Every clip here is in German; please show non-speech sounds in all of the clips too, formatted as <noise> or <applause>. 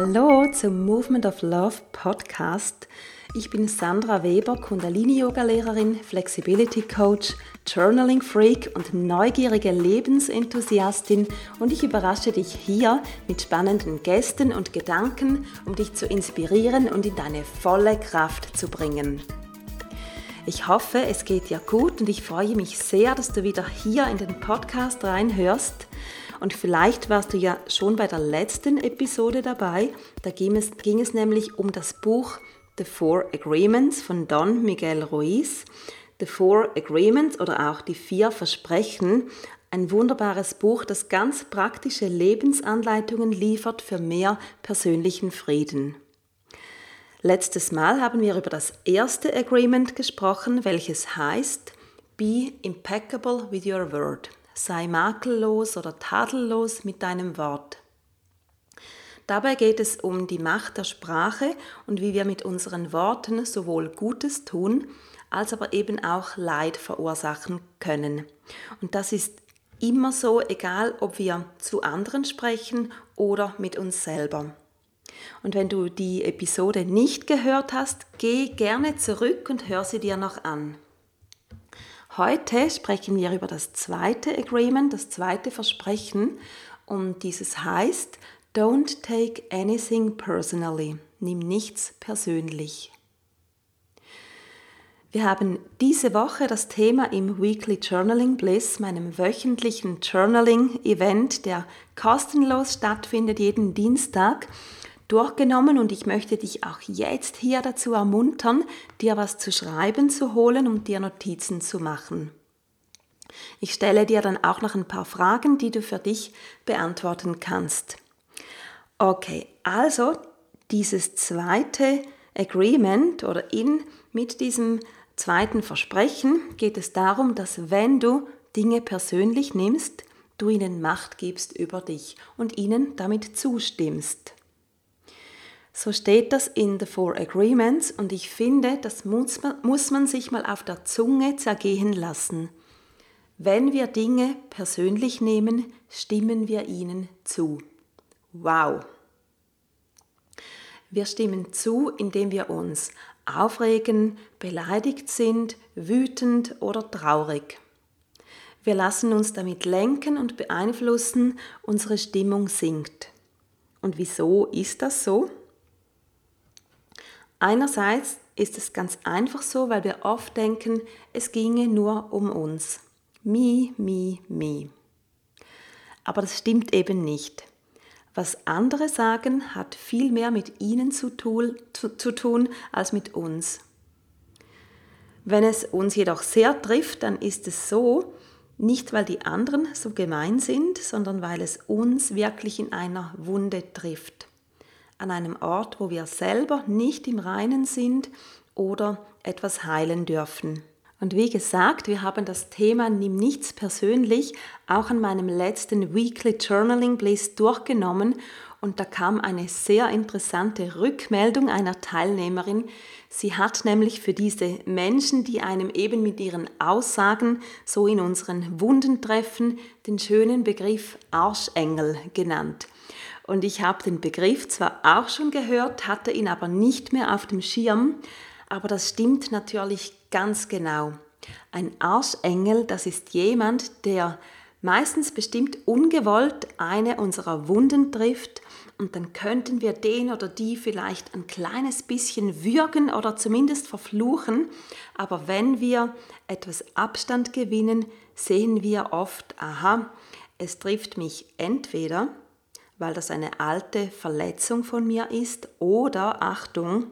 Hallo zum Movement of Love Podcast. Ich bin Sandra Weber, Kundalini-Yoga-Lehrerin, Flexibility Coach, Journaling Freak und neugierige Lebensenthusiastin und ich überrasche dich hier mit spannenden Gästen und Gedanken, um dich zu inspirieren und in deine volle Kraft zu bringen. Ich hoffe, es geht dir gut und ich freue mich sehr, dass du wieder hier in den Podcast reinhörst. Und vielleicht warst du ja schon bei der letzten Episode dabei. Da ging es, ging es nämlich um das Buch The Four Agreements von Don Miguel Ruiz. The Four Agreements oder auch die vier Versprechen. Ein wunderbares Buch, das ganz praktische Lebensanleitungen liefert für mehr persönlichen Frieden. Letztes Mal haben wir über das erste Agreement gesprochen, welches heißt Be impeccable with your word sei makellos oder tadellos mit deinem Wort. Dabei geht es um die Macht der Sprache und wie wir mit unseren Worten sowohl Gutes tun, als aber eben auch Leid verursachen können. Und das ist immer so, egal ob wir zu anderen sprechen oder mit uns selber. Und wenn du die Episode nicht gehört hast, geh gerne zurück und hör sie dir noch an. Heute sprechen wir über das zweite Agreement, das zweite Versprechen und dieses heißt Don't take anything personally. Nimm nichts persönlich. Wir haben diese Woche das Thema im Weekly Journaling Bliss, meinem wöchentlichen Journaling-Event, der kostenlos stattfindet jeden Dienstag durchgenommen und ich möchte dich auch jetzt hier dazu ermuntern, dir was zu schreiben zu holen und dir Notizen zu machen. Ich stelle dir dann auch noch ein paar Fragen, die du für dich beantworten kannst. Okay, also dieses zweite Agreement oder in mit diesem zweiten Versprechen geht es darum, dass wenn du Dinge persönlich nimmst, du ihnen Macht gibst über dich und ihnen damit zustimmst. So steht das in The Four Agreements und ich finde, das muss man, muss man sich mal auf der Zunge zergehen lassen. Wenn wir Dinge persönlich nehmen, stimmen wir ihnen zu. Wow! Wir stimmen zu, indem wir uns aufregen, beleidigt sind, wütend oder traurig. Wir lassen uns damit lenken und beeinflussen, unsere Stimmung sinkt. Und wieso ist das so? Einerseits ist es ganz einfach so, weil wir oft denken, es ginge nur um uns. Me, me, me. Aber das stimmt eben nicht. Was andere sagen, hat viel mehr mit ihnen zu, tun, zu, zu tun als mit uns. Wenn es uns jedoch sehr trifft, dann ist es so, nicht weil die anderen so gemein sind, sondern weil es uns wirklich in einer Wunde trifft an einem Ort, wo wir selber nicht im Reinen sind oder etwas heilen dürfen. Und wie gesagt, wir haben das Thema Nimm nichts persönlich auch an meinem letzten Weekly Journaling Bliss durchgenommen und da kam eine sehr interessante Rückmeldung einer Teilnehmerin. Sie hat nämlich für diese Menschen, die einem eben mit ihren Aussagen so in unseren Wunden treffen, den schönen Begriff Arschengel genannt. Und ich habe den Begriff zwar auch schon gehört, hatte ihn aber nicht mehr auf dem Schirm, aber das stimmt natürlich ganz genau. Ein Arschengel, das ist jemand, der meistens bestimmt ungewollt eine unserer Wunden trifft. Und dann könnten wir den oder die vielleicht ein kleines bisschen würgen oder zumindest verfluchen, aber wenn wir etwas Abstand gewinnen, sehen wir oft, aha, es trifft mich entweder weil das eine alte Verletzung von mir ist oder, Achtung,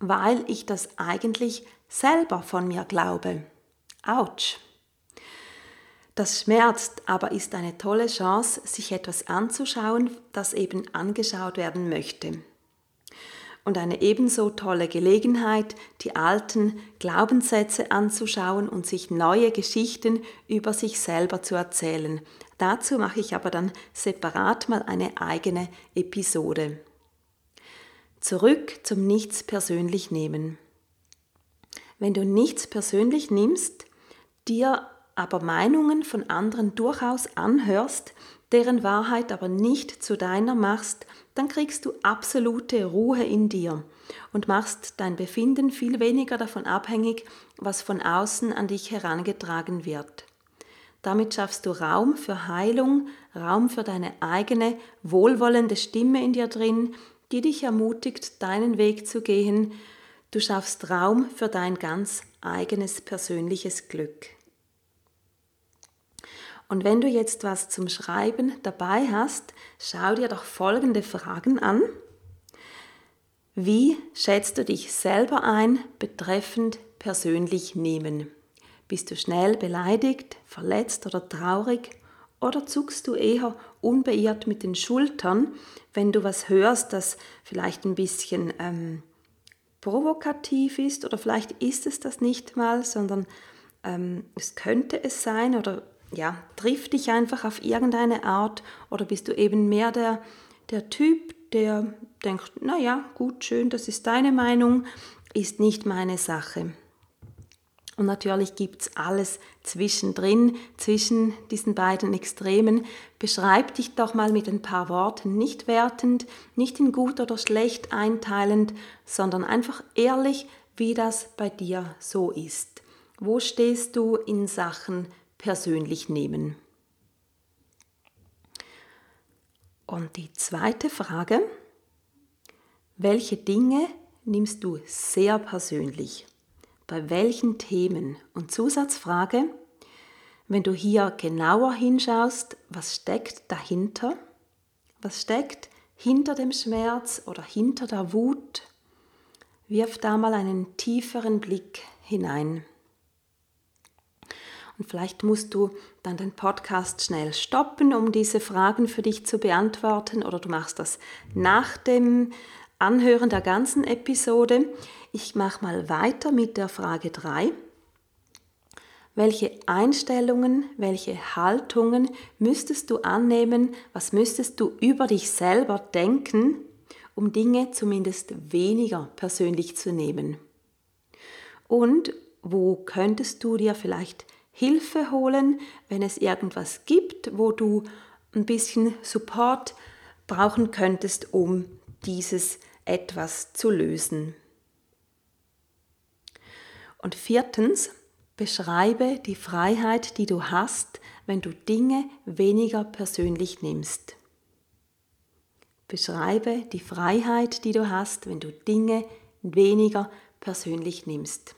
weil ich das eigentlich selber von mir glaube. Autsch. Das schmerzt, aber ist eine tolle Chance, sich etwas anzuschauen, das eben angeschaut werden möchte. Und eine ebenso tolle Gelegenheit, die alten Glaubenssätze anzuschauen und sich neue Geschichten über sich selber zu erzählen. Dazu mache ich aber dann separat mal eine eigene Episode. Zurück zum Nichts persönlich nehmen. Wenn du nichts persönlich nimmst, dir aber Meinungen von anderen durchaus anhörst, deren Wahrheit aber nicht zu deiner machst, dann kriegst du absolute Ruhe in dir und machst dein Befinden viel weniger davon abhängig, was von außen an dich herangetragen wird. Damit schaffst du Raum für Heilung, Raum für deine eigene wohlwollende Stimme in dir drin, die dich ermutigt, deinen Weg zu gehen. Du schaffst Raum für dein ganz eigenes persönliches Glück. Und wenn du jetzt was zum Schreiben dabei hast, schau dir doch folgende Fragen an. Wie schätzt du dich selber ein betreffend persönlich nehmen? Bist du schnell beleidigt, verletzt oder traurig? Oder zuckst du eher unbeirrt mit den Schultern, wenn du was hörst, das vielleicht ein bisschen ähm, provokativ ist? Oder vielleicht ist es das nicht mal, sondern ähm, es könnte es sein oder ja, trifft dich einfach auf irgendeine Art oder bist du eben mehr der, der Typ, der denkt, naja, gut, schön, das ist deine Meinung, ist nicht meine Sache. Und natürlich gibt es alles zwischendrin, zwischen diesen beiden Extremen. Beschreib dich doch mal mit ein paar Worten, nicht wertend, nicht in gut oder schlecht einteilend, sondern einfach ehrlich, wie das bei dir so ist. Wo stehst du in Sachen persönlich nehmen. Und die zweite Frage, welche Dinge nimmst du sehr persönlich? Bei welchen Themen? Und Zusatzfrage, wenn du hier genauer hinschaust, was steckt dahinter? Was steckt hinter dem Schmerz oder hinter der Wut? Wirf da mal einen tieferen Blick hinein. Und vielleicht musst du dann den Podcast schnell stoppen, um diese Fragen für dich zu beantworten, oder du machst das nach dem Anhören der ganzen Episode. Ich mache mal weiter mit der Frage 3. Welche Einstellungen, welche Haltungen müsstest du annehmen, was müsstest du über dich selber denken, um Dinge zumindest weniger persönlich zu nehmen? Und wo könntest du dir vielleicht Hilfe holen, wenn es irgendwas gibt, wo du ein bisschen Support brauchen könntest, um dieses etwas zu lösen. Und viertens, beschreibe die Freiheit, die du hast, wenn du Dinge weniger persönlich nimmst. Beschreibe die Freiheit, die du hast, wenn du Dinge weniger persönlich nimmst.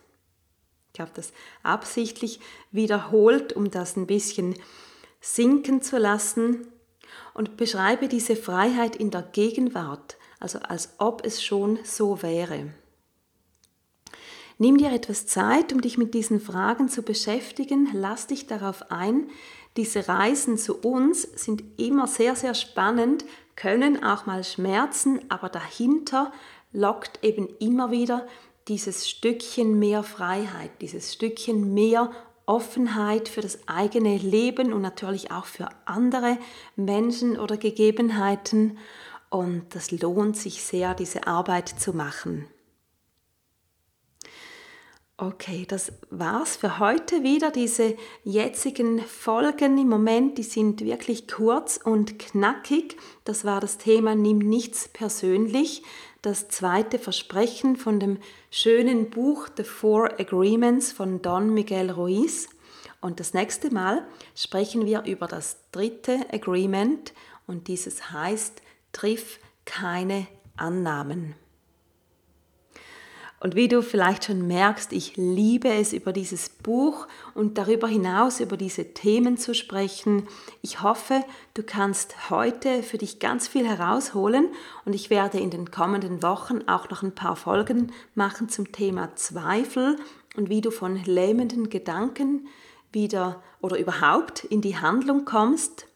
Ich habe das absichtlich wiederholt, um das ein bisschen sinken zu lassen und beschreibe diese Freiheit in der Gegenwart, also als ob es schon so wäre. Nimm dir etwas Zeit, um dich mit diesen Fragen zu beschäftigen. Lass dich darauf ein. Diese Reisen zu uns sind immer sehr, sehr spannend, können auch mal schmerzen, aber dahinter lockt eben immer wieder dieses Stückchen mehr Freiheit, dieses Stückchen mehr Offenheit für das eigene Leben und natürlich auch für andere Menschen oder Gegebenheiten. Und das lohnt sich sehr, diese Arbeit zu machen. Okay, das war's für heute wieder. Diese jetzigen Folgen im Moment, die sind wirklich kurz und knackig. Das war das Thema Nimm nichts persönlich das zweite Versprechen von dem schönen Buch The Four Agreements von Don Miguel Ruiz. Und das nächste Mal sprechen wir über das dritte Agreement und dieses heißt, triff keine Annahmen. Und wie du vielleicht schon merkst, ich liebe es, über dieses Buch und darüber hinaus über diese Themen zu sprechen. Ich hoffe, du kannst heute für dich ganz viel herausholen und ich werde in den kommenden Wochen auch noch ein paar Folgen machen zum Thema Zweifel und wie du von lähmenden Gedanken wieder oder überhaupt in die Handlung kommst.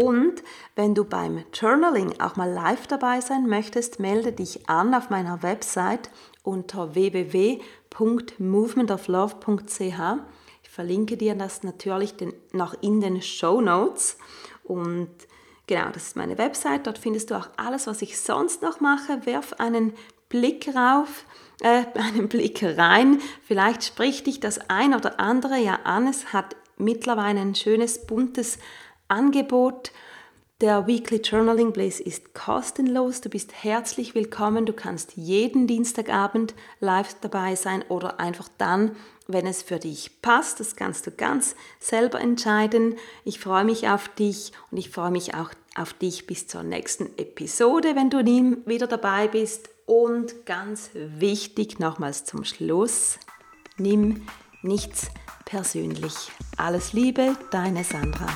Und wenn du beim Journaling auch mal live dabei sein möchtest, melde dich an auf meiner Website unter www.movementoflove.ch. Ich verlinke dir das natürlich noch in den Show Notes. Und genau, das ist meine Website. Dort findest du auch alles, was ich sonst noch mache. Werf einen Blick rauf, äh, <laughs> einen Blick rein. Vielleicht spricht dich das ein oder andere ja an. Es hat mittlerweile ein schönes, buntes Angebot. Der Weekly Journaling Blaze ist kostenlos. Du bist herzlich willkommen. Du kannst jeden Dienstagabend live dabei sein oder einfach dann, wenn es für dich passt. Das kannst du ganz selber entscheiden. Ich freue mich auf dich und ich freue mich auch auf dich bis zur nächsten Episode, wenn du wieder dabei bist. Und ganz wichtig nochmals zum Schluss, nimm nichts persönlich. Alles Liebe, deine Sandra.